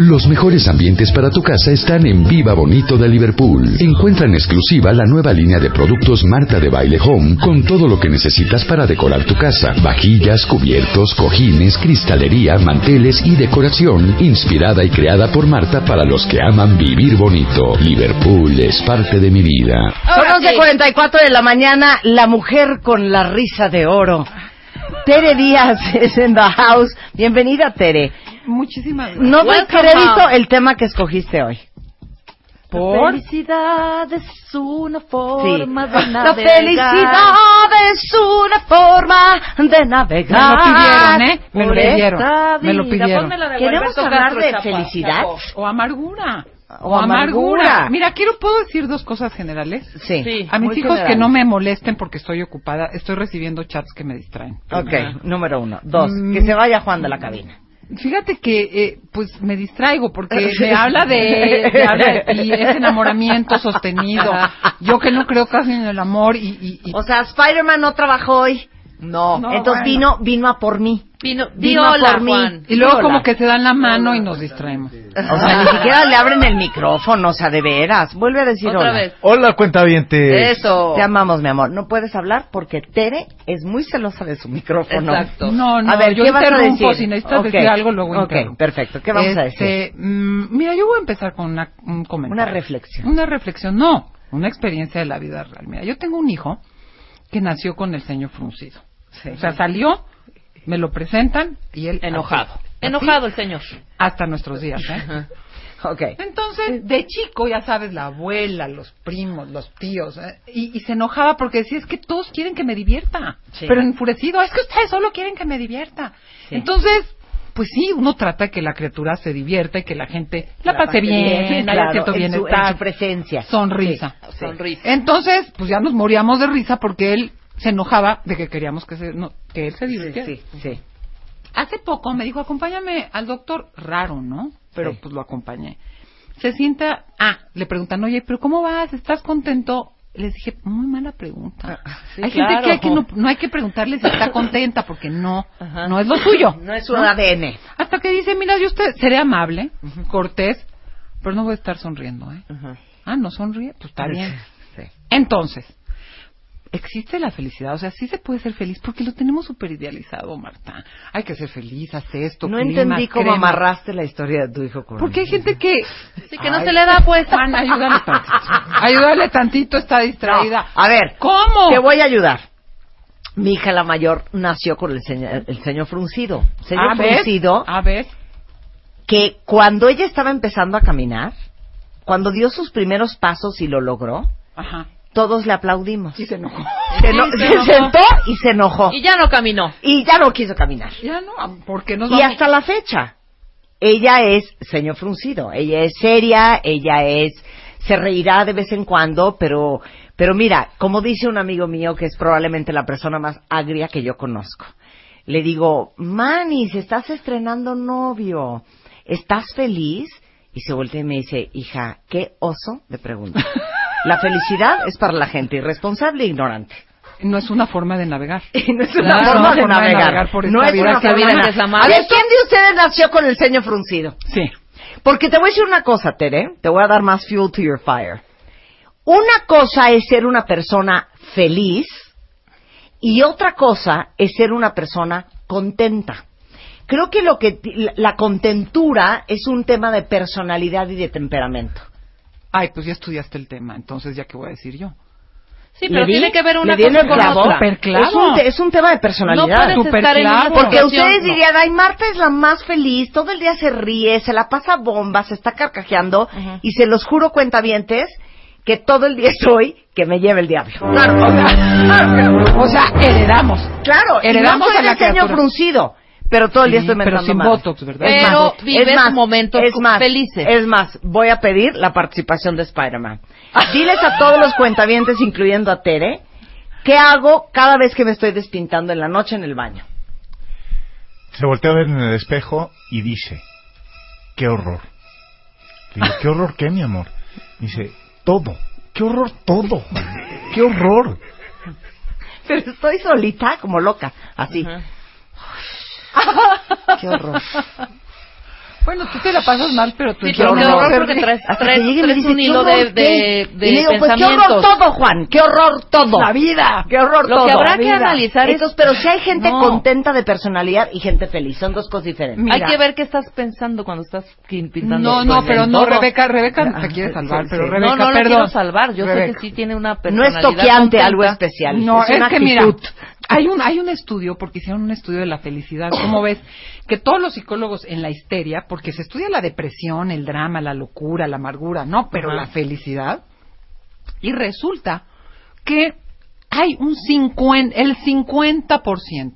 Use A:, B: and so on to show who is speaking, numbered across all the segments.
A: Los mejores ambientes para tu casa están en Viva Bonito de Liverpool. Encuentra en exclusiva la nueva línea de productos Marta de Baile Home con todo lo que necesitas para decorar tu casa. Vajillas, cubiertos, cojines, cristalería, manteles y decoración inspirada y creada por Marta para los que aman vivir bonito. Liverpool es parte de mi vida.
B: Son 11.44 de la mañana, la mujer con la risa de oro. Tere Díaz es en the house. Bienvenida, Tere.
C: Muchísimas gracias.
B: No doy
C: Welcome,
B: crédito el tema que escogiste hoy.
C: ¿Por?
D: felicidad es una forma
B: Sí.
D: de
B: La
D: navegar.
B: felicidad es una forma de
C: Me
B: navegar.
C: lo pidieron, ¿eh? Me lo pidieron. Me lo pidieron.
B: Queremos hablar de felicidad.
C: O amargura.
B: O amargura.
C: Mira, quiero, ¿puedo decir dos cosas generales?
B: Sí.
D: Sí.
C: A mis hijos que no me molesten porque estoy ocupada, estoy recibiendo chats que me distraen.
B: Ok, número uno. Dos,
C: Mm.
B: que se vaya Juan de la cabina.
C: Fíjate que, eh, pues, me distraigo porque me habla de, me habla de ti, es enamoramiento sostenido. Yo que no creo casi en el amor y, y, y-
B: O sea, Spider-Man no trabajó hoy. No.
C: No,
B: Entonces
C: bueno.
B: vino, vino a por mí.
D: Vino,
B: Vino
D: hola,
B: por mí.
D: Juan.
C: y luego
B: Hola.
C: como que se dan la mano y nos distraemos.
B: O sea, ni siquiera le abren el micrófono, o sea, de veras. Vuelve a decir
D: Otra
B: hola.
D: vez.
E: Hola, cuentaviente.
D: Eso.
B: Te amamos, mi amor. No puedes hablar porque Tere es muy celosa de su micrófono.
D: Exacto.
C: No, no,
B: a ver,
C: yo
B: ¿qué vas a
C: interrumpo,
B: decir?
C: si necesitas
B: Ok,
C: decir algo, luego
B: Ok,
C: interrumpo.
B: perfecto. ¿Qué vamos a decir?
C: Este, mm, mira, yo voy a empezar con una, un comentario.
B: Una reflexión.
C: Una reflexión, no, una experiencia de la vida real. Mira, yo tengo un hijo que nació con el ceño fruncido.
B: Sí.
C: O sea, salió, me lo presentan y él
D: Enojado.
C: así,
D: Enojado el señor.
C: hasta nuestros días, ¿eh?
B: Ok.
C: Entonces, de chico, ya sabes, la abuela, los primos, los tíos, ¿eh? y, y se enojaba porque decía, es que todos quieren que me divierta,
B: Sí.
C: pero enfurecido, es que ustedes solo quieren que me divierta.
B: Sí.
C: Entonces, pues sí, uno trata de que la criatura se divierta y que la gente la,
B: La
C: pase
B: pase
C: bien,
B: bien, claro,
C: cierto
B: en su-
C: bienestar,
B: en su presencia.
C: sonrisa.
B: Sí.
D: Sonrisa.
C: Entonces, pues ya nos moríamos de risa porque él se enojaba de que queríamos que, se, no, que él se
B: Sí,
C: divirtiera.
B: sí, sí.
C: Hace poco me dijo, acompáñame al doctor. Raro, ¿no? Pero
B: Sí.
C: pues lo acompañé. Se sienta, ah, le preguntan, oye, pero ¿cómo vas? ¿Estás contento? Les dije, muy mala pregunta.
B: Ah, sí,
C: hay
B: claro.
C: gente que, hay que no, no hay que preguntarle si está contenta porque no,
B: Ajá.
C: no es lo suyo.
B: No es su ADN.
C: Hasta que dice, mira, yo usted seré amable, cortés, pero no voy a estar sonriendo, ¿eh? Ah, no sonríe, pues está bien.
B: Sí.
C: Entonces, existe la felicidad, o sea, sí se puede ser feliz porque lo tenemos súper idealizado, Marta. Hay que ser feliz, haz esto.
B: No
C: clima,
B: entendí cómo
C: crema.
B: amarraste la historia de tu hijo con
C: Porque hay gente que...
D: Sí, que no se le da, pues.
C: Juan, ayúdale tantito. Ayúdale tantito, está distraída.
B: No, a ver,
C: ¿Cómo?
B: Te voy a ayudar. Mi hija la mayor nació con el ceño, el ceño fruncido. Ceño
C: A ver,
B: fruncido
C: a ver.
B: que cuando ella estaba empezando a caminar, cuando dio sus primeros pasos y lo logró,
C: Ajá.
B: Todos le aplaudimos.
C: Y se enojó.
B: Se, eno-
D: Sí, se
B: se
D: enojó.
B: sentó y se enojó.
D: Y ya no caminó.
B: Y ya no quiso caminar.
C: Ya no, porque nos
B: Y
C: vamos...
B: hasta la fecha, ella es ceño fruncido, ella es seria, ella es, se reirá de vez en cuando, pero, pero mira, como dice un amigo mío que es probablemente la persona más agria que yo conozco, le digo, Manny, si estás estrenando novio, ¿estás feliz? Y se voltea y me dice, hija, qué oso de pregunta. La felicidad es para la gente irresponsable e ignorante.
C: No es una forma de navegar.
B: No es una
C: Claro,
B: forma de navegar.
C: navegar por
B: no
C: esta
B: es
C: vida
B: una forma de navegar.
D: es la
B: A ver, ¿quién de ustedes nació con el ceño fruncido?
C: Sí.
B: Porque te voy a decir una cosa, Tere. Te voy a dar más fuel to your fire. Una cosa es ser una persona feliz y otra cosa es ser una persona contenta. Creo que lo que la contentura es un tema de personalidad y de temperamento.
C: Ay, pues ya estudiaste el tema, entonces ya qué voy a decir yo.
D: Sí, pero
B: ¿Le di?
D: tiene que ver una
B: ¿Le di en
D: cosa con
B: clavo?
D: otra.
C: Clavo.
B: Es un, te- es un tema de personalidad.
D: No estar en.
B: Porque ustedes
D: no.
B: dirían, ay, Marta es la más feliz, todo el día se ríe, se la pasa bomba, se está carcajeando,
D: Ujú.
B: y se los juro, cuentavientes, que todo el día estoy que me lleve el diablo.
C: Claro, o sea, o sea, heredamos.
B: Claro, y
C: Heredamos
B: no soy
C: a la
B: de ceño
C: criatura.
B: fruncido, pero todo el día
C: Sí,
B: estoy
C: pero
B: mentando
C: sin
B: madres.
C: botox, ¿verdad?
B: Es
D: Pero
B: más,
D: vives
B: es más,
D: momentos
B: es más,
D: felices.
B: Es más, voy a pedir la participación de Spider-Man. Diles a todos los cuentavientes, incluyendo a Tere, ¿qué hago cada vez que me estoy despintando en la noche en el baño?
E: Se voltea a ver en el espejo y dice, qué horror. Le digo, ¿qué horror qué, mi amor? Dice, todo. ¿Qué horror todo? ¿Qué horror?
B: Pero estoy solita como loca, así. Qué horror.
C: Bueno, tú te la pasas mal, pero tú
D: Sí, qué horror
B: horror.
D: porque traes,
B: Hasta
D: traes-
B: que llegue
D: traes
B: dice,
D: un
B: ¿qué
D: hilo de, de,
B: qué?
D: de
B: y le digo, pues qué horror todo, Juan, qué horror todo.
C: La vida.
B: Qué horror
D: Lo
B: todo.
D: que habrá que analizar es-
B: pero si hay gente
C: No.
B: contenta de personalidad y gente feliz, son dos cosas diferentes.
C: Mira.
D: Hay que ver qué estás pensando cuando estás pintando.
C: No, no, pero
D: en
C: no,
D: todo.
C: Rebeca, Rebeca te quiere salvar,
B: sí,
C: pero
B: sí.
C: Rebeca,
D: No, no
C: perdón.
D: quiero salvar. Yo sé
C: Rebeca.
D: que sí tiene una
B: No es
D: personalidad
B: toqueante
D: contenta.
B: algo especial.
C: No,
B: es,
C: es,
B: una
C: que mira. Hay un hay un estudio porque hicieron un estudio de la felicidad. ¿Cómo ves? Que todos los psicólogos en la histeria, porque se estudia la depresión, el drama, la locura, la amargura, no, pero la felicidad. Y resulta que hay un 50, el 50%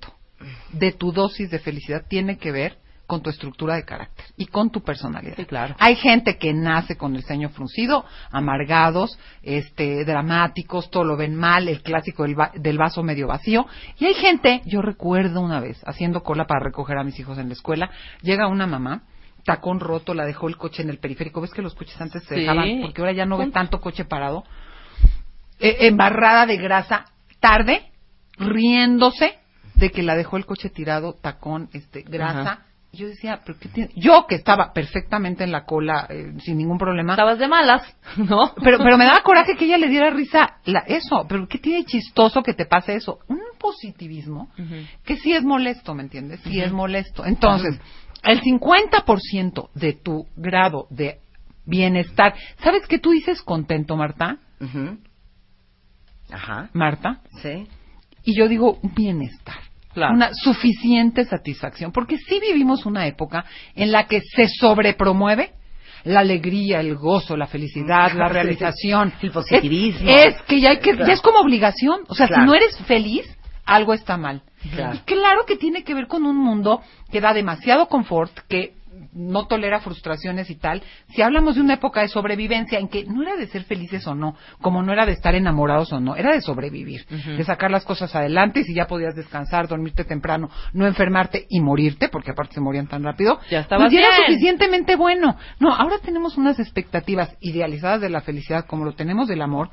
C: de tu dosis de felicidad tiene que ver con tu estructura de carácter y con tu personalidad.
D: Sí, claro.
C: Hay gente que nace con el ceño fruncido, amargados, este, dramáticos, todo lo ven mal, el clásico del, va- del vaso medio vacío. Y hay gente, yo recuerdo una vez, haciendo cola para recoger a mis hijos en la escuela, llega una mamá, tacón roto, la dejó el coche en el periférico. ¿Ves que los coches antes se
D: Sí.
C: dejaban? Porque ahora ya no ves tanto coche parado. Eh, embarrada de grasa, tarde, riéndose de que la dejó el coche tirado, tacón, este, grasa.
D: Ajá.
C: Yo decía, ¿pero qué tiene? Yo que estaba perfectamente en la cola, eh, sin ningún problema.
D: Estabas de malas, ¿no?
C: Pero, pero me daba coraje que ella le diera risa la, eso. Pero ¿qué tiene chistoso que te pase eso? Un positivismo que sí es molesto, ¿me entiendes? Sí es molesto. Entonces, el 50% de tu grado de bienestar, ¿sabes qué tú dices contento, Marta?
B: Ajá.
C: Marta.
B: Sí.
C: Y yo digo bienestar.
D: Claro.
C: Una suficiente satisfacción. Porque sí vivimos una época en la que se sobrepromueve la alegría, el gozo, la felicidad, la
B: Sí.
C: realización.
B: El positivismo.
C: Es, es que ya hay que, ya es como obligación. O sea,
B: Claro.
C: si no eres feliz, algo está mal.
B: Claro.
C: Y claro que tiene que ver con un mundo que da demasiado confort, que no tolera frustraciones y tal. Si hablamos de una época de sobrevivencia en que no era de ser felices o no, como no era de estar enamorados o no, era de sobrevivir, de sacar las cosas adelante y si ya podías descansar, dormirte temprano, no enfermarte y morirte, porque aparte se morían tan rápido,
D: Ya estabas
C: pues era suficientemente bueno. No, ahora tenemos unas expectativas idealizadas de la felicidad como lo tenemos del amor,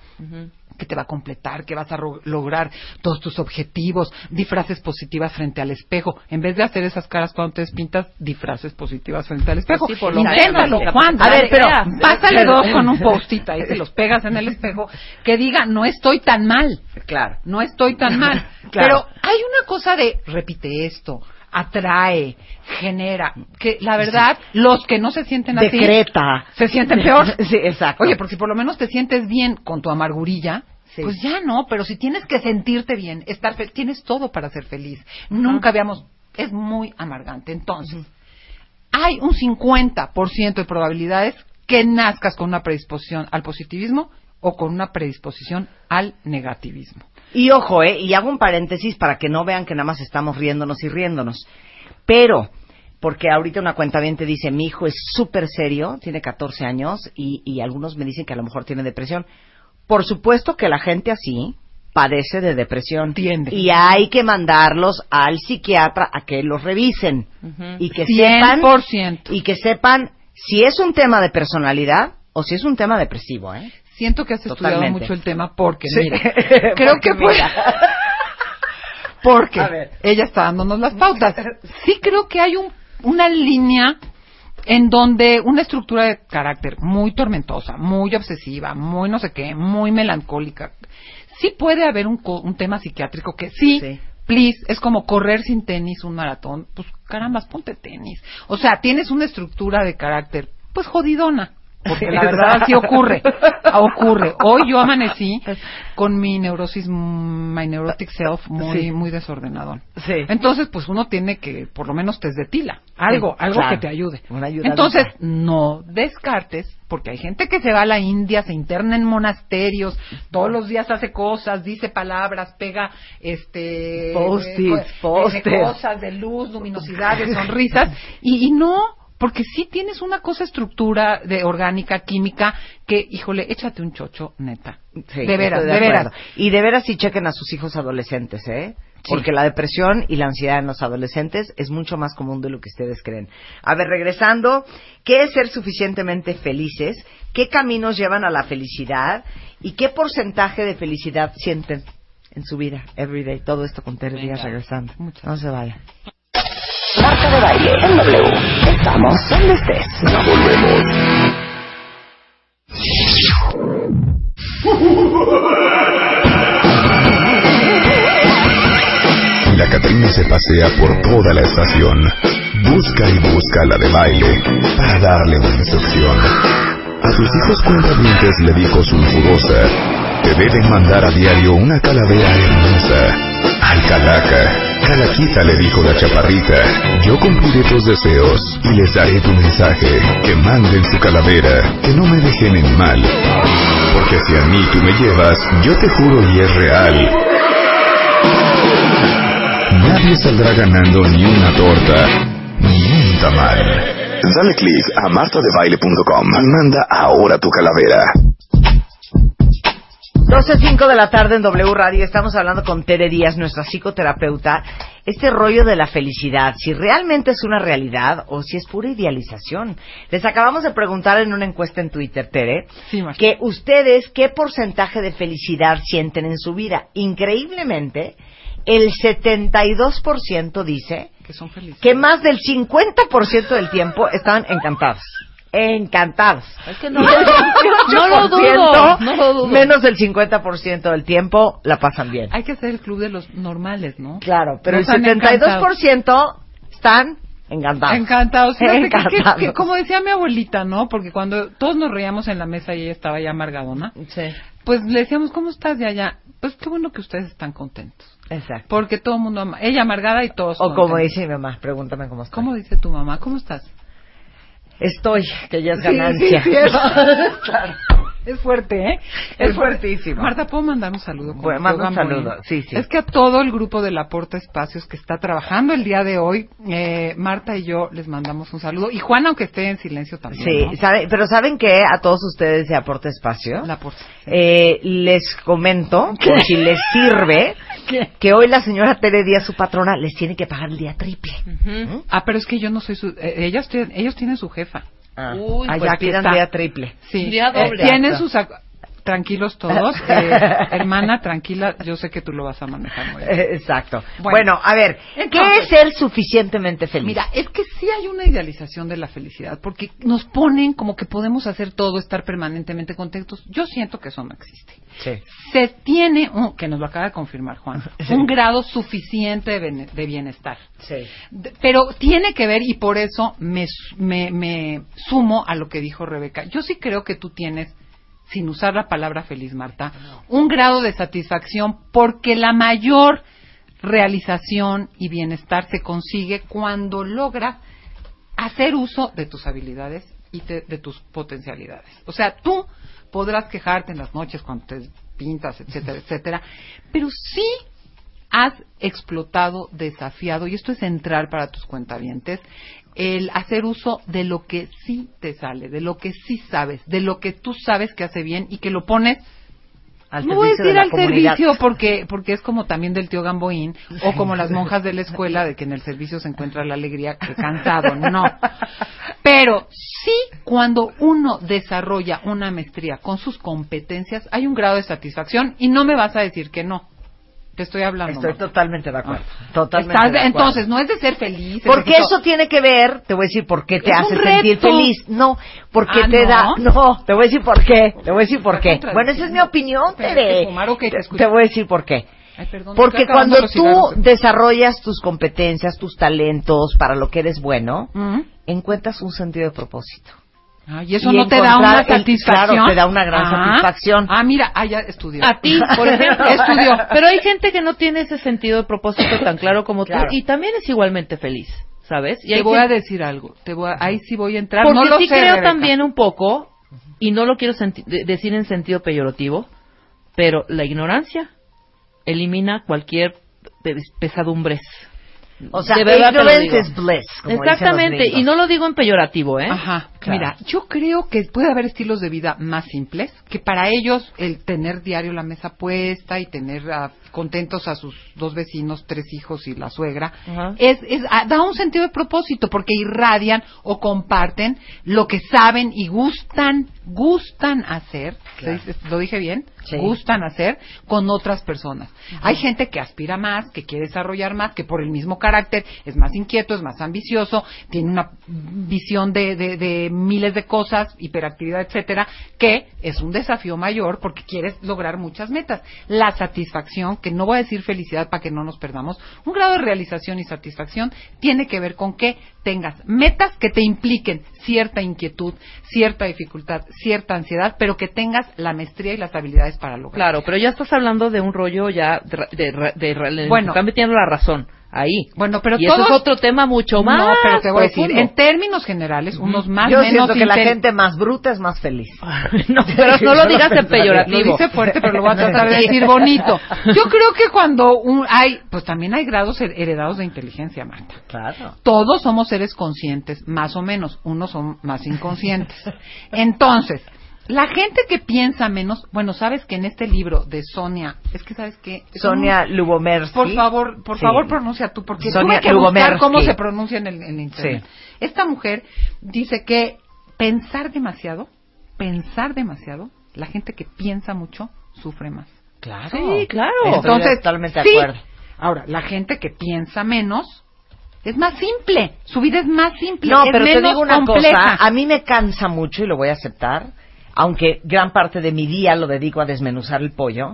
C: que te va a completar, que vas a lograr todos tus objetivos, di frases positivas frente al espejo. En vez de hacer esas caras cuando te despintas, di frases positivas frente al espejo.
D: Pues sí,
C: Inténtalo, Juan.
D: a ver,
C: pero pásale dos con un post-it ahí, te los pegas en el espejo, que diga, no estoy tan mal,
B: Claro.
C: no estoy tan mal.
B: Claro.
C: Pero hay una cosa de, repite esto, atrae, genera, que la verdad, los que no se sienten así,
B: Decreta.
C: se sienten peor.
B: Sí, exacto.
C: Oye, porque si por lo menos te sientes bien con tu amargurilla,
B: Sí.
C: pues ya no, pero si tienes que sentirte bien, estar fe- tienes todo para ser feliz. Nunca habíamos, es muy amargante. Entonces, hay un 50% de probabilidades que nazcas con una predisposición al positivismo o con una predisposición al negativismo.
B: Y ojo, ¿eh? Y hago un paréntesis para que no vean que nada más estamos riéndonos y riéndonos. Pero, porque ahorita una cuenta bien te dice, mi hijo es súper serio, tiene 14 años, y, y algunos me dicen que a lo mejor tiene depresión. Por supuesto que la gente así padece de depresión.
C: Tiende.
B: Y hay que mandarlos al psiquiatra a que los revisen. Y que sepan...
C: 100%.
B: Y que sepan si es un tema de personalidad o si es un tema depresivo, ¿eh?
C: Siento que has estudiado mucho el tema porque,
B: Sí.
C: mira, creo
B: Porque
C: que fue... Porque ella está dándonos las pautas. Sí creo que hay un, una línea en donde una estructura de carácter muy tormentosa, muy obsesiva, muy no sé qué, muy melancólica, sí puede haber un, un tema psiquiátrico que sí,
B: Sí.
C: please, es como correr sin tenis un maratón, pues carambas, ponte tenis. O sea, tienes una estructura de carácter, pues jodidona. Porque la verdad sí ocurre, ocurre. Hoy yo amanecí con mi neurosis, my neurotic self, muy,
B: Sí.
C: muy desordenado.
B: Sí.
C: Entonces, pues uno tiene que, por lo menos, test de tila. Algo,
B: Sí,
C: algo
B: claro.
C: que te ayude. Entonces, no descartes, porque hay gente que se va a la India, se interna en monasterios, todos los días hace cosas, dice palabras, pega este
B: Post-its,
C: eh,
B: pósters.
C: cosas de luz, luminosidad, de sonrisas, y, y no, porque sí tienes una cosa estructura de orgánica, química, que, híjole, échate un chocho, neta.
B: Sí,
C: de veras, de, veras.
B: Y de veras sí chequen a sus hijos adolescentes, ¿eh?
C: Sí.
B: Porque la depresión y la ansiedad en los adolescentes es mucho más común de lo que ustedes creen. A ver, regresando, ¿qué es ser suficientemente felices? ¿Qué caminos llevan a la felicidad? ¿Y qué porcentaje de felicidad sienten en su vida? Everyday. Todo esto con Díaz regresando.
C: Muchas
B: No se vaya.
F: Marta de baile en W. Estamos donde estés.
A: Ya volvemos. La Catrina se pasea por toda la estación. Busca y busca la de baile para darle una instrucción. A tus hijos cuentavientes le dijo sulfurosa, te deben mandar a diario una calavera hermosa. Ay, calaca, calaquita le dijo la chaparrita, yo cumpliré tus deseos y les daré tu mensaje, que manden su calavera, que no me dejen en mal. Porque si a mí tú me llevas, yo te juro y es real. Nadie saldrá ganando ni una torta, ni un tamal. Dale click a martadebaile.com y manda ahora tu calavera.
B: 12.05 de la tarde en W Radio. Estamos hablando con Tere Díaz, nuestra psicoterapeuta. Este rollo de la felicidad, si realmente es una realidad o si es pura idealización. Les acabamos de preguntar en una encuesta en Twitter, Tere,
C: Sí,
B: que ustedes qué porcentaje de felicidad sienten en su vida. Increíblemente, el 72% dice
C: Que son felices.
B: que más del 50% del tiempo están encantados. Encantados.
D: Es que no, no lo dudo,
B: 18%
D: no lo dudo.
B: Menos del 50% del tiempo la pasan bien.
C: Hay que hacer el club de los normales, ¿no?
B: Claro, pero
C: No
B: el
C: están
B: 72% están encantados.
C: Encantados. Fíjate que- que- que como decía mi abuelita, ¿no? Porque cuando todos nos reíamos en la mesa y ella estaba ya amargadona,
B: Sí,
C: pues le decíamos, ¿cómo estás de allá? Pues qué bueno que ustedes están contentos.
B: exacto.
C: Porque todo el mundo ama. Ella amargada y todos
B: O como
C: contentos.
B: dice mi mamá, pregúntame cómo estoy.
C: ¿Cómo dice tu mamá? ¿Cómo estás?
B: Estoy, que ya es ganancia.
C: sí, sí, es- Es fuerte, ¿eh?
B: Es fuertísimo.
C: Marta, ¿puedo mandar un saludo?
B: Bueno, un saludo. Sí, sí.
C: Es que a todo el grupo de la Porta Espacios que está trabajando el día de hoy, eh, Marta y yo les mandamos un saludo. Y Juan, aunque esté en silencio también.
B: Sí,
C: ¿no?
B: sabe- pero ¿saben que A todos ustedes de Aporte Espacio,
C: La
B: eh, les comento, por si les sirve, que hoy la señora Tere Díaz, su patrona, les tiene que pagar el día triple.
D: Ujú.
C: Ah, pero es que yo no soy su... eh, tienen, ellos tienen su jefa.
B: Ah,
D: Uy,
B: allá
C: pues,
B: pidan
C: está.
B: día triple.
C: Sí.
D: Día
C: Eh,
D: doble.
C: tienen sus... Tranquilos todos. Eh, hermana, tranquila, yo sé que tú lo vas a manejar muy bien.
B: Eh, Exacto. Bueno,
C: Bueno,
B: a ver, ¿qué es ser suficientemente feliz?
C: Mira, es que sí hay una idealización de la felicidad, porque nos ponen como que podemos hacer todo, estar permanentemente contentos. Yo siento que eso no existe.
B: Sí.
C: Se tiene, que nos lo acaba de confirmar Juan,
B: Sí.
C: un grado suficiente de, bienestar.
B: Sí.
C: Pero tiene que ver, y por eso me, me, me sumo a lo que dijo Rebeca. Yo sí creo que tú tienes, sin usar la palabra feliz, Marta, un grado de satisfacción porque la mayor realización y bienestar se consigue cuando logras hacer uso de tus habilidades y te- de tus potencialidades. O sea, tú podrás quejarte en las noches cuando te pintas, etcétera, etcétera, pero sí has explotado, desafiado, y esto es central para tus cuentavientes, el hacer uso de lo que sí te sale, de lo que sí sabes, de lo que tú sabes que hace bien y que lo pones
B: Al
C: no voy a
B: de
C: al
B: comunidad.
C: servicio porque porque es como también del tío Gamboín o como las monjas de la escuela de que en el servicio se encuentra la alegría que cansado, no. Pero sí cuando uno desarrolla una maestría con sus competencias hay un grado de satisfacción y no me vas a decir que no. Te estoy hablando.
B: Estoy
C: Marta.
B: totalmente de acuerdo.
C: Ah.
B: Totalmente
C: Estás-
B: de acuerdo.
C: entonces no es de ser feliz.
B: Porque eso tiene que ver, te voy a decir por qué te hace sentir feliz. No, porque
C: Ah,
B: te
C: ¿no?
B: da. No, te voy a decir por qué. Te voy a decir por qué. Bueno, esa es mi opinión, Tere.
C: te
B: voy a decir por qué.
C: Ay, perdón,
B: Porque cuando tú desarrollas tus competencias, tus talentos para lo que eres bueno,
C: Ujú.
B: encuentras un sentido de propósito.
C: Ah, y eso
B: Y
C: no te da una
B: el-
C: satisfacción.
B: claro, te da una gran
C: Ah.
B: satisfacción.
C: Ah, mira, ah, ya estudió.
D: A ti, por ejemplo.
C: Estudió.
D: Pero hay gente que no tiene ese sentido de propósito tan claro como
B: Claro.
D: tú y también es igualmente feliz, ¿sabes? Y
C: Te voy a decir algo. Te voy a- ahí sí voy a entrar.
D: Porque
C: no lo
D: sí
C: sé,
D: creo
C: Rebeca.
D: también un poco, y no lo quiero senti- de- decir en sentido peyorativo, pero la ignorancia elimina cualquier pe- pesadumbres.
B: O sea, ignorance is bliss. como dicen los
D: Exactamente, y no lo digo en peyorativo, ¿eh?
C: Ajá,
B: Claro.
C: mira, yo creo que puede haber estilos de vida más simples, que para ellos el tener diario la mesa puesta y tener ah, contentos a sus dos vecinos, tres hijos y la suegra,
D: Ajá.
C: es, es- ah, da un sentido de propósito porque irradian o comparten lo que saben y gustan, gustan hacer, ¿se dice- ¿lo dije bien?
B: Sí.
C: Gustan hacer con otras personas. Hay gente que aspira más, que quiere desarrollar más, que por el mismo carácter es más inquieto, es más ambicioso, tiene una visión de, de- de miles de cosas, hiperactividad, etcétera, que es un desafío mayor porque quieres lograr muchas metas. La satisfacción, que no voy a decir felicidad para que no nos perdamos, un grado de realización y satisfacción tiene que ver con que tengas metas que te impliquen cierta inquietud, cierta dificultad, cierta ansiedad, pero que tengas la maestría y las habilidades para lograrlo.
D: Claro, pero ya estás hablando de un rollo ya de, de, de- de-
C: Bueno.
D: están metiendo la razón ahí.
C: Bueno, pero
D: y
C: todos-
D: eso es otro tema mucho más.
C: No, pero te voy a decir,
D: profundo.
C: en términos generales, unos más
B: Yo
C: menos
B: siento que la gente más bruta es más feliz.
D: no, pero no lo digas en peyorativo.
C: Lo dice fuerte, pero lo voy a tratar de decir bonito. Yo creo que cuando un- hay, pues también hay grados her- heredados de inteligencia, Marta.
B: Claro.
C: Todos somos seres conscientes, más o menos. Unos son más inconscientes. Entonces, la gente que piensa menos, bueno, sabes que en este libro de Sonia, es que sabes que
B: Sonia Lubomersky.
C: por favor, por
B: Sí.
C: favor pronuncia tú, porque
B: Sonia
C: tuve que buscar cómo se pronuncia en el, en internet.
B: Sí.
C: Esta mujer dice que pensar demasiado, pensar demasiado, la gente que piensa mucho sufre más.
B: Claro.
D: Sí, claro.
C: Entonces,
B: totalmente de
C: sí.
B: acuerdo.
C: Ahora, la gente que piensa menos es más simple, su vida es más simple,
B: No,
C: es
B: pero te
C: menos
B: digo una
C: compleja.
B: cosa, a mí me cansa mucho y lo voy a aceptar, aunque gran parte de mi día lo dedico a desmenuzar el pollo.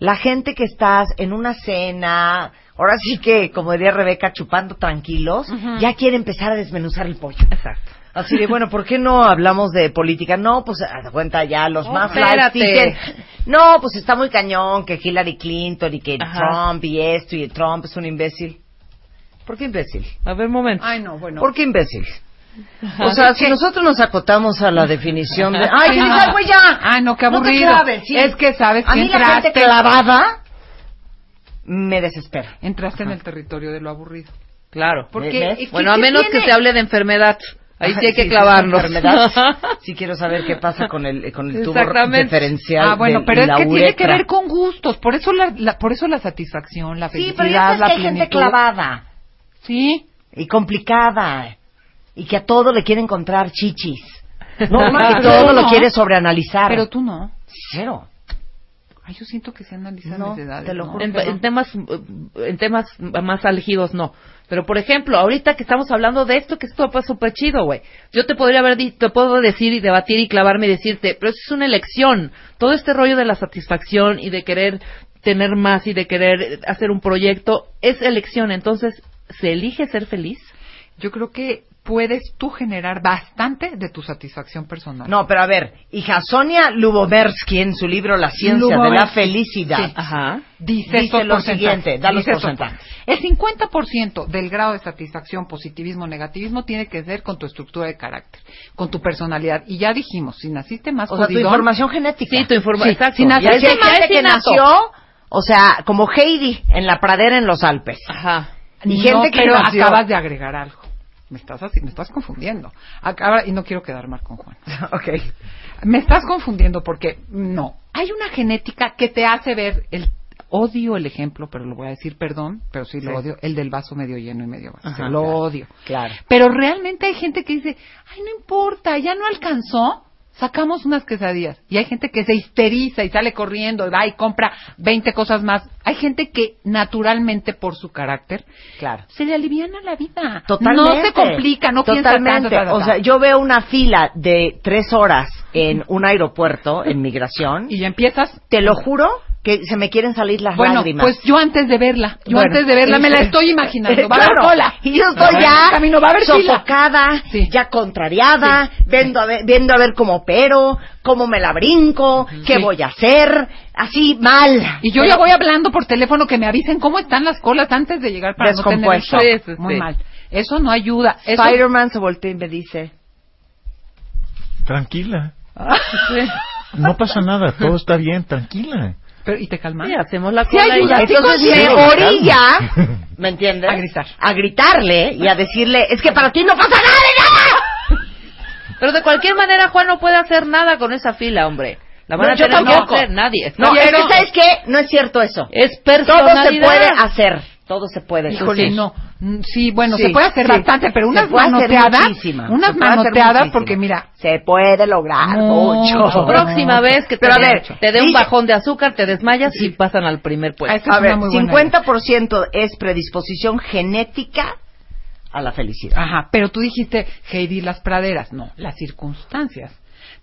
B: La gente que estás en una cena, ahora sí que, como diría Rebeca, chupando tranquilos, ya quiere empezar a desmenuzar el pollo. Exacto. Así de, bueno, ¿por qué no hablamos de política? No, pues, haz cuenta ya, los
D: No,
B: más dicen, no, pues está muy cañón que Hillary Clinton y que
D: Ajá.
B: Trump y esto y Trump es un imbécil. ¿Por qué imbécil?
D: A ver, un momento.
C: Ay, no, bueno.
B: ¿Por qué imbécil? O sea, si nosotros nos acotamos a la definición de... ¡Ay, que diga, güey, ya!
C: Ay, no, qué
B: No te
C: aburrido.
B: claves, sí.
C: Es que sabes
B: A
C: que
B: mí la gente
C: entraste,
B: clavada me desespera.
C: entraste en el territorio de lo aburrido.
D: Claro.
C: Porque,
B: ¿Ves?
C: ¿y qué-
D: Bueno, a menos
C: tiene?
D: que se hable de enfermedad. Ahí sí hay que
B: Sí,
D: clavarnos.
B: sí, enfermedad. Sí quiero saber qué pasa con el, con el tubo
D: Exactamente.
B: diferencial
C: Ah, bueno,
B: del-
C: pero es que tiene que ver con gustos. Por eso la, la- por eso la satisfacción, la
B: Sí,
C: felicidad,
B: pero ya sabes
C: la
B: que hay gente
C: plenitud.
B: clavada
C: Sí.
B: y complicada y que a todo le quiere encontrar chichis. No, que todo lo
C: no.
B: quiere sobreanalizar.
C: Pero tú no.
B: Cero.
C: Ay, yo siento que se analizan
B: No,
C: las edades.
B: te lo
C: ¿no?
B: juro.
D: En,
B: que no.
D: en temas eh, en temas más álgidos no pero por ejemplo ahorita que estamos hablando de esto que esto pues súper chido güey yo te podría haber di- te puedo decir y debatir y clavarme y decirte pero eso es una elección todo este rollo de la satisfacción y de querer tener más y de querer hacer un proyecto es elección entonces se elige ser feliz
C: Yo creo que puedes tú generar bastante de tu satisfacción personal.
B: No, pero a ver, hija Sonia Lubomersky en su libro La ciencia de la felicidad.
C: Sí.
D: ajá
C: Dice,
B: lo siguiente, da los porcentajes.
C: El 50% del grado de satisfacción, positivismo, negativismo tiene que ver con tu estructura de carácter, con tu personalidad. Y ya dijimos, si naciste más
B: O sea, tu información genética.
D: sí tu información
C: Sí, si naciste
B: hay
D: es
B: que nació, o sea, como Heidi en la pradera en los Alpes.
D: ajá
C: No,
B: gente que
C: pero
B: nació-
C: acabas de agregar algo. Me estás, así- me estás confundiendo. Acaba, y no quiero quedar mal con Juan.
B: ok.
C: Me estás confundiendo porque no. Hay una genética que te hace ver el odio el ejemplo, pero lo voy a decir perdón, pero sí lo
B: Sí.
C: odio, el del vaso medio lleno y medio vacío.
D: Ajá,
C: lo
B: claro.
C: odio.
B: Claro.
C: Pero realmente hay gente que dice, ay, no importa, ya no alcanzó, sacamos unas quesadillas. Y hay gente que se histeriza y sale corriendo y va y compra 20 cosas más. Hay gente que naturalmente por su carácter
B: Claro.
C: se le aliviana la vida.
B: Totalmente.
C: No se complica, no piensa
B: Totalmente.
C: tanto. ta, ta, ta.
B: O sea, yo veo una fila de tres horas en un aeropuerto, en migración,
C: Y ya empiezas.
B: te lo juro que se me quieren salir las
C: Bueno,
B: lágrimas.
C: pues yo antes de verla, yo
B: Bueno,
C: antes de verla me la
B: sí.
C: estoy imaginando. Va a
B: Claro.
C: haber cola.
B: Y yo estoy ya
C: Camino, va a haber fila.
B: sofocada,
C: Sí.
B: ya contrariada, viendo, a ver, viendo a ver cómo opero, cómo me la brinco, qué
C: Sí.
B: voy a hacer, así mal.
C: Y yo ya voy hablando por teléfono que me avisen cómo están las colas antes de llegar para no tener
D: sí,
C: Muy mal. Eso no ayuda. Eso...
B: Spider-Man se voltea y me dice,
E: Tranquila. No pasa nada, todo está bien, tranquila.
C: Pero, ¿Y te calmas?
D: Sí, hacemos la
C: Sí
D: cola y
C: sí
B: entonces me orilla, ¿me entiendes?
C: A gritar.
B: A gritarle y a decirle, es que para ti no pasa nada de nada.
D: Pero de cualquier manera, Juan no puede hacer nada con esa fila, hombre. La van
B: No,
D: a tener que
B: tampoco.
D: hacer nadie.
B: No, que ¿sabes qué? No es cierto eso.
D: Es
B: Todo se
D: personalidad.
B: puede hacer, todo se puede hacer.
C: Híjole, no. Mm, Sí, bueno,
B: Sí,
C: se puede hacer
B: sí.
C: bastante, pero unas manoteadas, unas manoteadas, porque mira,
B: Se puede lograr
C: Mucho.
B: mucho.
D: Próxima vez que te,
B: Pero a
D: dé-
B: ver,
D: te dé un bajón de azúcar, te desmayas y pasan al primer
C: Ah,
D: puesto.
C: esa es
B: A ver,
C: una muy buena
B: 50% es predisposición genética a la felicidad.
C: Ajá, pero tú dijiste Heidi las praderas, no, las circunstancias.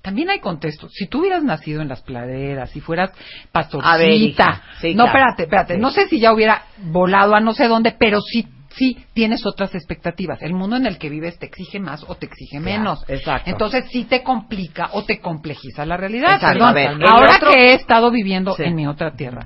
C: También hay contextos. Si tú hubieras nacido en las praderas, si fueras pastorcita,
B: A ver, hija, sí,
C: no,
B: claro.
C: espérate, espérate,
B: Sí.
C: no sé si ya hubiera volado a no sé dónde, pero sí, sí tienes otras expectativas. El mundo en el que vives te exige más o te exige
B: Claro,
C: menos.
B: exacto.
C: Entonces sí te complica o te complejiza la realidad.
B: Exacto,
C: Perdón,
B: a ver,
C: ahora
B: otro-
C: que he estado viviendo
B: Sí.
C: en mi otra tierra,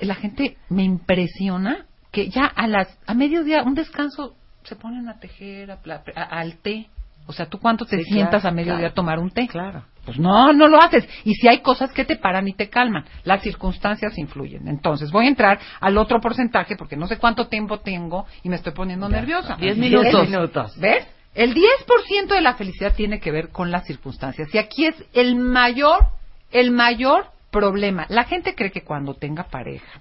C: la gente me impresiona que ya a las a mediodía un descanso se ponen a tejer a a- al té o sea tú cuánto te
B: Sí,
C: sientas
B: claro,
C: a mediodía
B: claro.
C: a tomar un té
B: Claro.
C: Pues no no lo haces y si hay cosas que te paran y te calman las circunstancias influyen entonces voy a entrar al otro porcentaje porque no sé cuánto tiempo tengo y me estoy poniendo nerviosa
D: Diez
B: Diez
D: minutos.
B: minutos.
C: ¿Ves? El 10% de la felicidad tiene que ver con las circunstancias. Y aquí es el mayor, el mayor problema. La gente cree que cuando tenga pareja,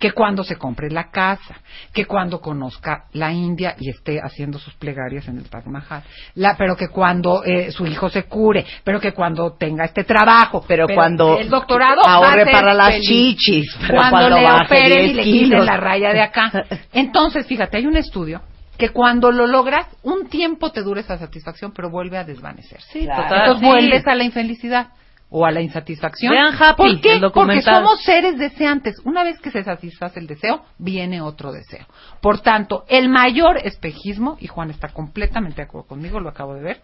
C: que cuando se compre la casa, que cuando conozca la India y esté haciendo sus plegarias en el Taj Mahal, la, pero que cuando eh, su hijo se cure, pero que cuando tenga este trabajo,
B: Pero, cuando
C: el doctorado
B: ahorre para las
C: feliz.
B: chichis, pero
C: cuando,
B: cuando
C: le operen
B: 10
C: y le quiten la raya de acá. Entonces, fíjate, hay un estudio que cuando lo logras, un tiempo te dura esa satisfacción, pero vuelve a desvanecer.
D: Sí,
B: Claro.
D: total.
C: Entonces
D: sí.
C: vuelves a la infelicidad o a la insatisfacción.
D: Vean Happy,
C: ¿Por qué?
D: el.
C: Porque somos seres deseantes. Una vez que se satisface el deseo, viene otro deseo. Por tanto, el mayor espejismo, y Juan está completamente de acuerdo conmigo, lo acabo de ver,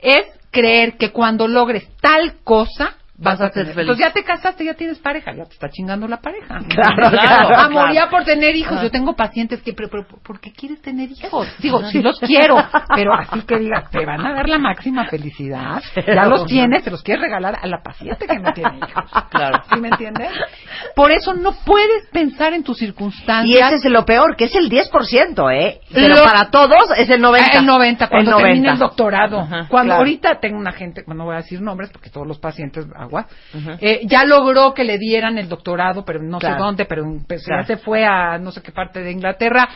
C: es creer que cuando logres tal cosa, vas,
D: Vas a
C: a
D: ser
C: tener.
D: feliz.
C: Entonces ya te casaste, ya tienes pareja, ya te está chingando la pareja.
B: Claro, claro,
C: Ah,
B: claro.
C: por tener hijos. Yo tengo pacientes que, pero, pero, ¿por qué quieres tener hijos? Digo, sí los quiero, pero así que digas, te van a dar la máxima felicidad. Ya los tienes, te los quieres regalar a la paciente que no tiene hijos.
D: Claro.
C: ¿Sí me entiendes? Por eso no puedes pensar en tus
B: Y
C: circunstancias.
B: ese es lo peor, que es el 10%, ¿eh? Pero
C: Lo-
B: para todos es el 90%.
C: El 90, cuando
B: el 90.
C: termine el doctorado.
D: Ajá,
C: cuando ahorita tengo una gente, bueno, no voy a decir nombres porque todos los pacientes, eh, ya logró que le dieran el doctorado, pero no sé dónde, pero pues,
B: Claro.
C: ya se fue a no sé qué parte de Inglaterra.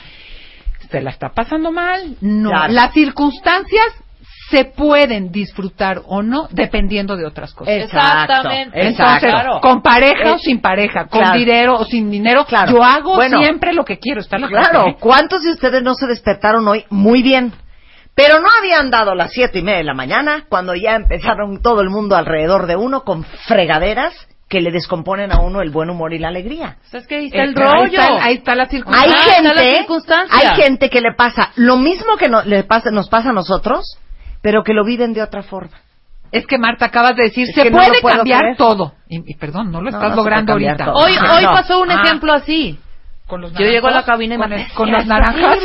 C: ¿Se la está pasando mal? No.
B: Claro.
C: Las circunstancias se pueden disfrutar o no dependiendo de otras cosas.
D: Exactamente.
C: Entonces,
D: Claro.
C: con pareja o
B: Es-
C: sin pareja, con
B: claro.
C: dinero o sin dinero,
B: Claro.
C: yo hago
B: Bueno.
C: siempre lo que quiero. Está la
B: Claro,
C: gente, ¿eh?
B: ¿cuántos de ustedes no se despertaron hoy muy bien? Pero no habían dado las siete y media de la mañana cuando ya empezaron todo el mundo alrededor de uno con fregaderas que le descomponen a uno el buen humor y la alegría.
D: Es que ahí está el
C: Eh,
D: rollo.
C: Ahí está, ahí está la
B: Hay
C: circunstancia.
D: Está la
B: gente,
D: circunstancia.
B: hay gente que le pasa lo mismo que no- le pasa, nos pasa a nosotros, pero que lo viven de otra forma.
C: Es que Marta acabas de decir,
B: Es
C: se
B: no
C: puede cambiar
B: creer.
C: todo. Y, y perdón, no lo
B: No,
C: estás
B: no
C: logrando ahorita.
B: todo.
D: Hoy, hoy pasó un
C: Ah.
D: ejemplo así.
C: Con los
D: Yo llego a la
C: naranjos,
D: cabina y
C: con,
D: me-
C: el- con los naranjas.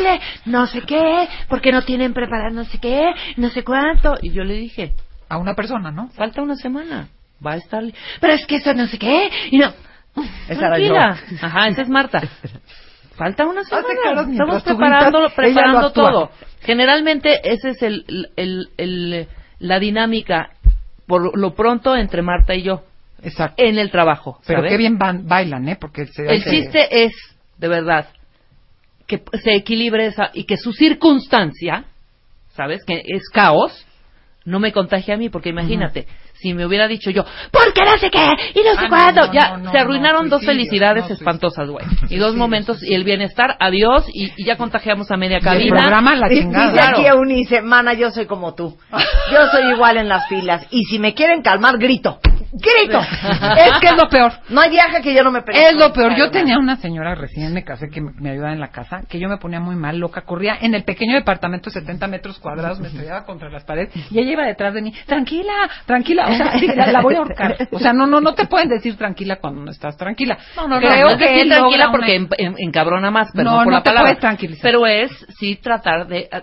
D: no sé qué, porque no tienen preparado no sé qué, no sé cuánto. Y yo le dije,
C: A una persona, ¿no?
D: falta una semana, va a estar... Pero es que eso no sé qué, y no...
B: Esa era
D: Tranquila. Ajá, esa es Marta. Falta una semana. Estamos preparando,
C: gritas,
D: preparando todo. Generalmente esa es el, el, el- la dinámica, por lo pronto, entre Marta y yo,
C: Exacto.
D: en el trabajo.
C: Pero
D: ¿sabes?
C: qué bien ban- bailan, ¿eh? Porque se
D: El chiste es, de verdad, que se equilibre esa y que su circunstancia, ¿sabes? Que es caos, no me contagie a mí, porque imagínate, si me hubiera dicho yo, porque no sé qué, y no sé
C: Ah,
D: cuándo,
C: no,
D: ya
C: no,
D: se arruinaron dos felicidades espantosas, güey. Y dos momentos, y el bienestar, adiós, y, y ya contagiamos a media
C: el
D: cabina.
C: programa la
B: Dice
C: chingada.
B: aquí Eunice, mana, yo soy como tú. Yo soy igual en las filas. Y si me quieren calmar, grito. ¡Grito!
C: Es que es lo peor.
B: No hay viaje que yo no me pelee.
C: Es lo peor. Yo tenía una señora recién me casé que me, me ayudaba en la casa, que yo me ponía muy mal, loca, corría en el pequeño departamento de 70 metros cuadrados, me estrellaba contra las paredes y ella iba detrás de mí, tranquila, tranquila, o sea, sí, la, la voy a ahorcar. O sea, no, no, no te pueden decir tranquila cuando no estás tranquila.
D: No, no, no,
C: Creo
D: no es
C: que
D: decir
C: él
D: tranquila porque
C: una-
D: en- en- encabrona más, pero
C: No,
D: no, por
C: no
D: la
C: te
D: palabra.
C: puedes tranquilizar.
D: Pero es sí tratar de, ah,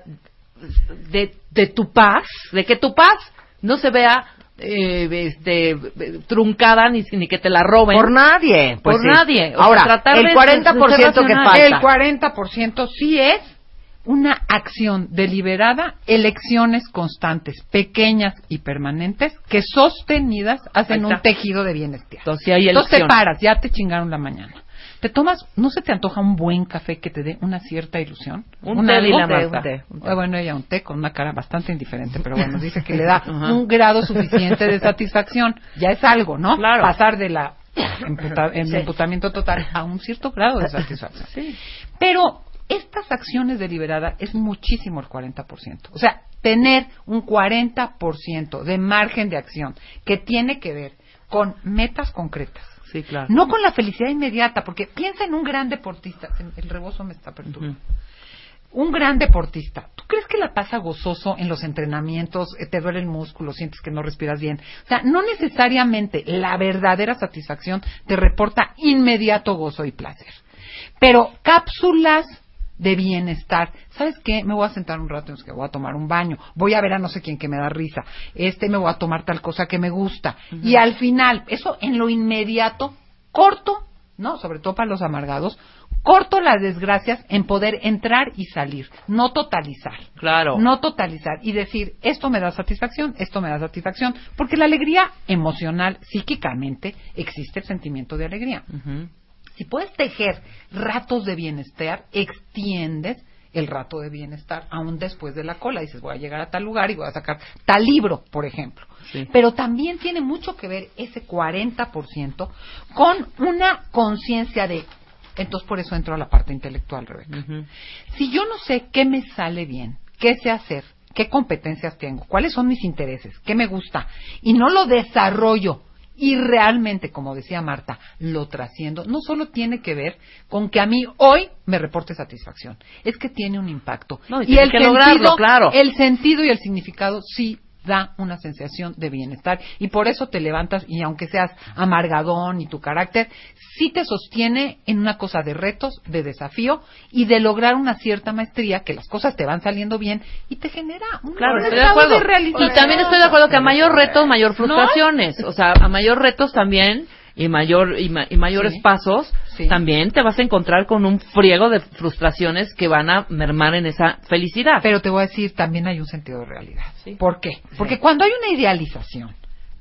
D: de de tu paz, de que tu paz no se vea eh, este truncada ni, ni que te la roben
B: Por nadie. pues
D: Por
B: sí.
D: nadie. O sea,
B: Ahora,
D: tratar
B: el
D: de-
B: 40%
D: de
B: que falta.
C: El 40% sí es una acción deliberada, elecciones constantes, pequeñas y permanentes, que sostenidas hacen un tejido de bienestar.
D: Entonces, sí hay
C: Entonces te paras, ya te chingaron la mañana. Te tomas, ¿no se te antoja un buen café que te dé una cierta ilusión?
D: Un
C: ¿Un
D: té,
B: Un té, un té, un té.
C: Eh, Bueno, ella un té con una cara bastante indiferente, pero bueno, dice que le da un grado suficiente de satisfacción. Ya es algo, ¿no?
D: Claro.
C: Pasar de la emputa- el emputamiento total a un cierto grado de satisfacción. Pero estas acciones deliberadas es muchísimo el 40%. O sea, tener un 40% de margen de acción que tiene que ver con metas concretas.
D: Sí, claro.
C: No con la felicidad inmediata, porque piensa en un gran deportista. El rebozo me está perturbando. Un gran deportista, ¿tú crees que la pasa gozoso en los entrenamientos? Eh, Te duele el músculo, sientes que no respiras bien. O sea, no necesariamente la verdadera satisfacción te reporta inmediato gozo y placer. Pero cápsulas de bienestar. ¿Sabes qué? Me voy a sentar un rato, es que voy a tomar un baño, voy a ver a no sé quién que me da risa, este me voy a tomar tal cosa que me gusta. Y al final, eso en lo inmediato, corto, ¿no? Sobre todo para los amargados, corto las desgracias en poder entrar y salir, no totalizar.
D: Claro.
C: No totalizar y decir, esto me da satisfacción, esto me da satisfacción, porque la alegría emocional, psíquicamente, existe el sentimiento de alegría. Si puedes tejer ratos de bienestar, extiendes el rato de bienestar aún después de la cola. Dices, voy a llegar a tal lugar y voy a sacar tal libro, por ejemplo.
D: Sí.
C: Pero también tiene mucho que ver ese 40% con una conciencia de... Entonces por eso entro a la parte intelectual, Rebeca. Si yo no sé qué me sale bien, qué sé hacer, qué competencias tengo, cuáles son mis intereses, qué me gusta, y no lo desarrollo y realmente, como decía Marta, lo trasciendo, no solo tiene que ver con que a mí hoy me reporte satisfacción, es que tiene un impacto.
D: No, y tienes que lograrlo, claro.
C: el sentido y el significado sí da una sensación de bienestar y por eso te levantas y aunque seas amargadón y tu carácter, sí te sostiene en una cosa de retos, de desafío y de lograr una cierta maestría, que las cosas te van saliendo bien y te genera un
D: Claro, estoy de acuerdo. y también estoy de acuerdo que a mayor retos, mayor frustraciones. O sea, a mayor retos también y mayor y, ma- y mayores
C: Sí.
D: pasos,
C: Sí.
D: también te vas a encontrar con un friego de frustraciones que van a mermar en esa felicidad.
C: Pero te voy a decir, también hay un sentido de realidad.
D: Sí.
C: ¿Por qué? Porque cuando hay una idealización,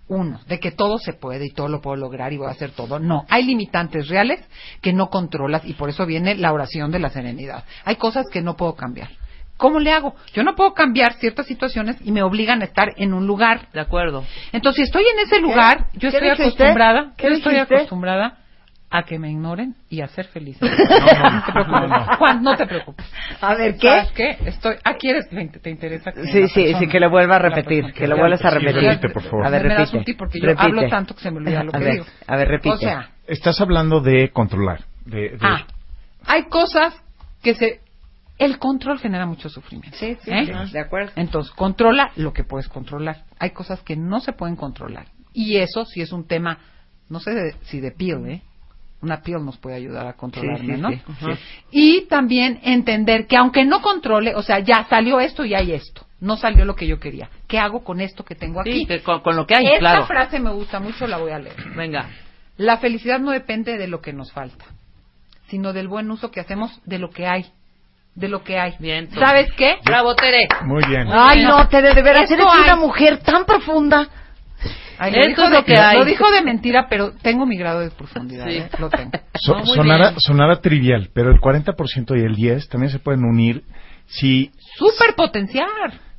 C: uno, de que todo se puede y todo lo puedo lograr y voy a hacer todo, no. Hay limitantes reales que no controlas y por eso viene la oración de la serenidad. Hay cosas que no puedo cambiar. ¿Cómo le hago? Yo no puedo cambiar ciertas situaciones y me obligan a estar en un lugar.
D: de acuerdo.
C: Entonces, si estoy en ese lugar, yo
B: ¿Qué
C: estoy
B: dijiste?
C: acostumbrada,
B: ¿Qué
C: yo estoy acostumbrada a que me ignoren y a ser feliz. No,
E: no,
C: te preocupes.
E: no, no.
C: Juan, no te preocupes.
B: A ver, ¿qué?
C: ¿Sabes qué? Estoy, ah, ¿quieres? ¿Te, te interesa? que
B: Sí, sí,
C: persona-
B: sí, que lo vuelva a repetir, que lo vuelvas a
E: Sí,
B: repetir.
E: repite, por favor.
B: A ver,
C: Me das
B: repite.
C: un tip porque yo
B: Repite.
C: hablo tanto que se me olvida lo
B: a
C: que
B: ver,
C: digo.
B: A ver, repite.
C: O sea,
E: Estás hablando de controlar. De, de-
C: ah, hay cosas que se... El control genera mucho sufrimiento.
B: sí, sí,
C: ¿eh?
B: sí, de acuerdo.
C: Entonces, controla lo que puedes controlar. Hay cosas que no se pueden controlar. Y eso sí es un tema, no sé de- si de piel, ¿eh? Una piel nos puede ayudar a controlarme,
B: sí,
C: ¿no?
B: sí.
C: Y también entender que aunque no controle, o sea, ya salió esto y hay esto. No salió lo que yo quería. ¿Qué hago con esto que tengo aquí?
D: Sí, que con, con lo que hay,
C: Esta
D: claro.
C: frase me gusta mucho, la voy a leer.
D: Venga.
C: La felicidad no depende de lo que nos falta, sino del buen uso que hacemos de lo que hay. De lo que hay.
D: Bien.
C: ¿Sabes qué?
D: Bravo, Tere.
E: Muy bien.
B: Ay, no, Tere, de veras, eres
C: hay.
B: una mujer tan profunda.
C: Ay, lo, dijo
D: es lo
C: de,
D: que hay.
C: lo dijo de mentira, pero tengo mi grado de profundidad.
D: Sí.
C: ¿eh? Lo tengo.
E: So-
D: No,
E: sonara, sonara trivial, pero el 40% y el 10% también se pueden unir si,
C: Super potenciar.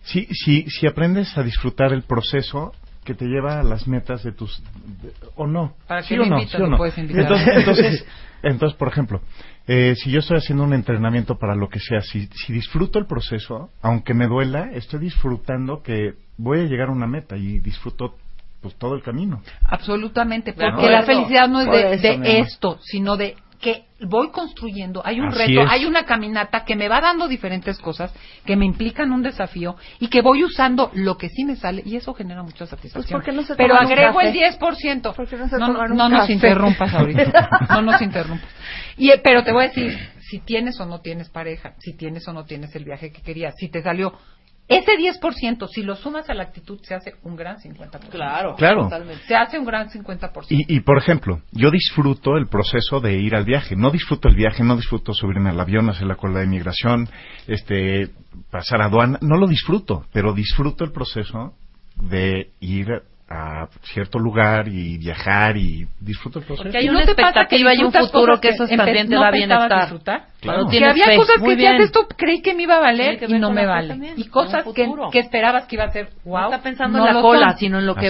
E: Si, si, si aprendes a disfrutar el proceso que te lleva a las metas de tus... de- ¿O no?
C: ¿Para
E: ¿Sí
C: qué
E: o
C: me
E: no?
C: invitas?
E: ¿Sí o no? Entonces, entonces, entonces, por ejemplo, eh, si yo estoy haciendo un entrenamiento para lo que sea, si, si disfruto el proceso, aunque me duela, estoy disfrutando que voy a llegar a una meta y disfruto pues todo el camino.
C: Absolutamente, porque la felicidad no es de, esto, sino de que voy construyendo, hay un
E: Así
C: reto,
E: es.
C: hay una caminata que me va dando diferentes cosas, que me implican un desafío y que voy usando lo que sí me sale y eso genera mucha satisfacción.
B: ¿por qué no se
C: Pero agrego el 10%.
B: ¿Por qué no se
C: no,
B: toman un
C: no nos interrumpas ahorita, no nos interrumpas. Y, eh, pero te voy a decir, si tienes o no tienes pareja, si tienes o no tienes el viaje que querías, si te salió ese 10%, si lo sumas a la actitud, se hace un gran 50%.
D: Claro,
E: Claro.
D: totalmente.
C: Se hace un gran 50%.
E: Y, y, por ejemplo, yo disfruto el proceso de ir al viaje. No disfruto el viaje, no disfruto subirme al avión, hacer la cola de inmigración, este, pasar aduana. No lo disfruto, pero disfruto el proceso de ir a cierto lugar y viajar y disfruto el proceso.
D: Porque hay
C: ¿Y
D: una
C: no te pasa
D: expectativa y un futuro
C: cosas
D: que eso también te
C: no
D: da bienestar.
C: disfrutar?
E: Claro.
C: Que había
D: fe.
C: cosas
D: Muy
C: que
D: bien.
C: decías esto creí que me iba a valer y no me vale.
D: también,
C: Y cosas que, que esperabas que iba a ser wow.
D: no está pensando
C: no
D: en la
C: lo
D: cola,
C: son.
D: sino en lo que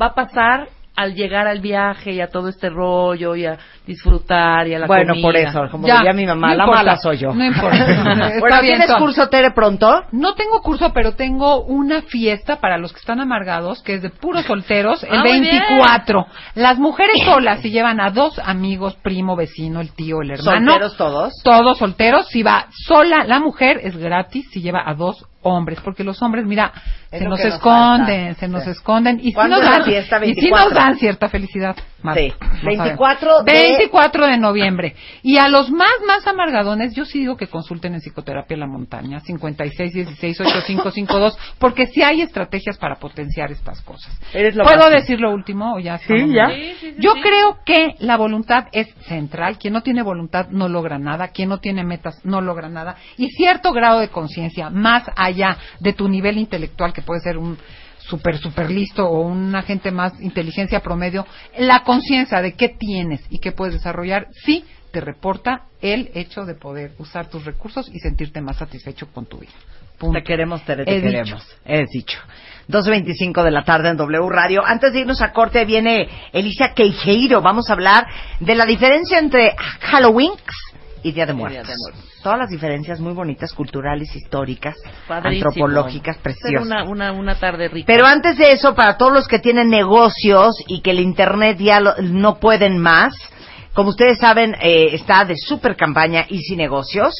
D: va a pasar al llegar al viaje y a todo este rollo y a disfrutar y a la
B: bueno,
D: comida.
B: por eso, como
C: Ya,
B: diría mi mamá,
C: no
B: la
C: importa,
B: mala soy yo.
C: No importa.
B: Bueno, ¿tienes
C: Tom.
B: curso Tere pronto?
C: No tengo curso, pero tengo una fiesta para los que están amargados, que es de puros solteros, el
D: Ah, muy bien.
C: 24. Las mujeres solas, si llevan a dos amigos, primo, vecino, el tío, el hermano.
B: ¿Solteros todos?
C: Todos solteros. Si va sola, la mujer es gratis si lleva a dos hombres, porque los hombres, mira,
B: Es
C: se nos esconden, se nos
B: Sí.
C: esconden. Y si
B: ¿Cuándo
C: nos dan, y si
B: 24.
C: nos dan cierta felicidad. Marta.
B: Sí.
C: No sabemos.
B: 24 de-
C: 24 de noviembre. Y a los más, más amargadones, yo sí digo que consulten en Psicoterapia en la Montaña, 56 16 8552, porque sí hay estrategias para potenciar estas cosas.
B: Eres lo
C: ¿Puedo
B: máximo.
C: decir lo último o ya
B: ya.
D: Sí, sí, sí,
C: Yo
D: sí.
C: creo que la voluntad es central. Quien no tiene voluntad no logra nada. Quien no tiene metas no logra nada. Y cierto grado de conciencia, más allá de tu nivel intelectual, que puede ser un súper, súper listo o un agente más inteligencia promedio, la conciencia de qué tienes y qué puedes desarrollar, sí te reporta el hecho de poder usar tus recursos y sentirte más satisfecho con tu vida. Punto.
B: Te queremos, Tere, te
C: He
B: queremos.
C: dicho.
B: Es dicho. 2.25 de la tarde en W Radio. Antes de irnos a corte viene Elisa Queijeiro. Vamos a hablar de la diferencia entre Halloween y Día de Muertos.
D: Día de Muertos.
B: Todas las diferencias muy bonitas, culturales, históricas,
D: Padrísimo.
B: antropológicas, preciosas.
D: Una, una, una tarde rica.
B: Pero antes de eso, para todos los que tienen negocios y que el Internet ya lo- no pueden más, como ustedes saben, eh, está de super campaña Easy Negocios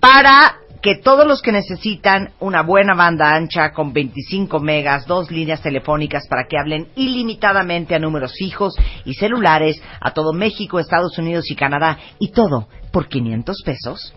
B: para que todos los que necesitan una buena banda ancha con 25 megas, dos líneas telefónicas para que hablen ilimitadamente a números fijos y celulares a todo México, Estados Unidos y Canadá y todo por 500 pesos.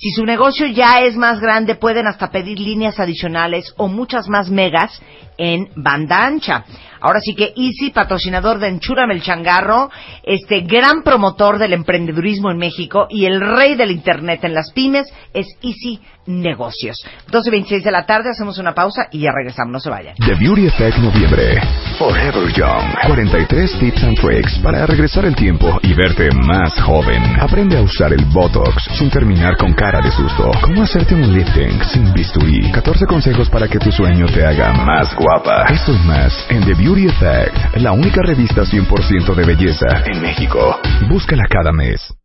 B: Si su negocio ya es más grande, pueden hasta pedir líneas adicionales o muchas más megas en banda ancha. Ahora sí que Easy, patrocinador de Enchúrame el Changarro, este gran promotor del emprendedurismo en México y el rey del Internet en las pymes es Easy Negocios. 12.26 de la tarde, hacemos una pausa y ya regresamos, no se vayan.
A: The Beauty Effect Noviembre. Forever Young. 43 tips and tricks para regresar el tiempo y verte más joven. Aprende a usar el Botox sin terminar con cara de susto. Cómo hacerte un lifting sin bisturí. 14 consejos para que tu sueño te haga más guapa. Eso y más en The Beauty Effect, la única revista 100% de belleza en México. Búscala cada mes.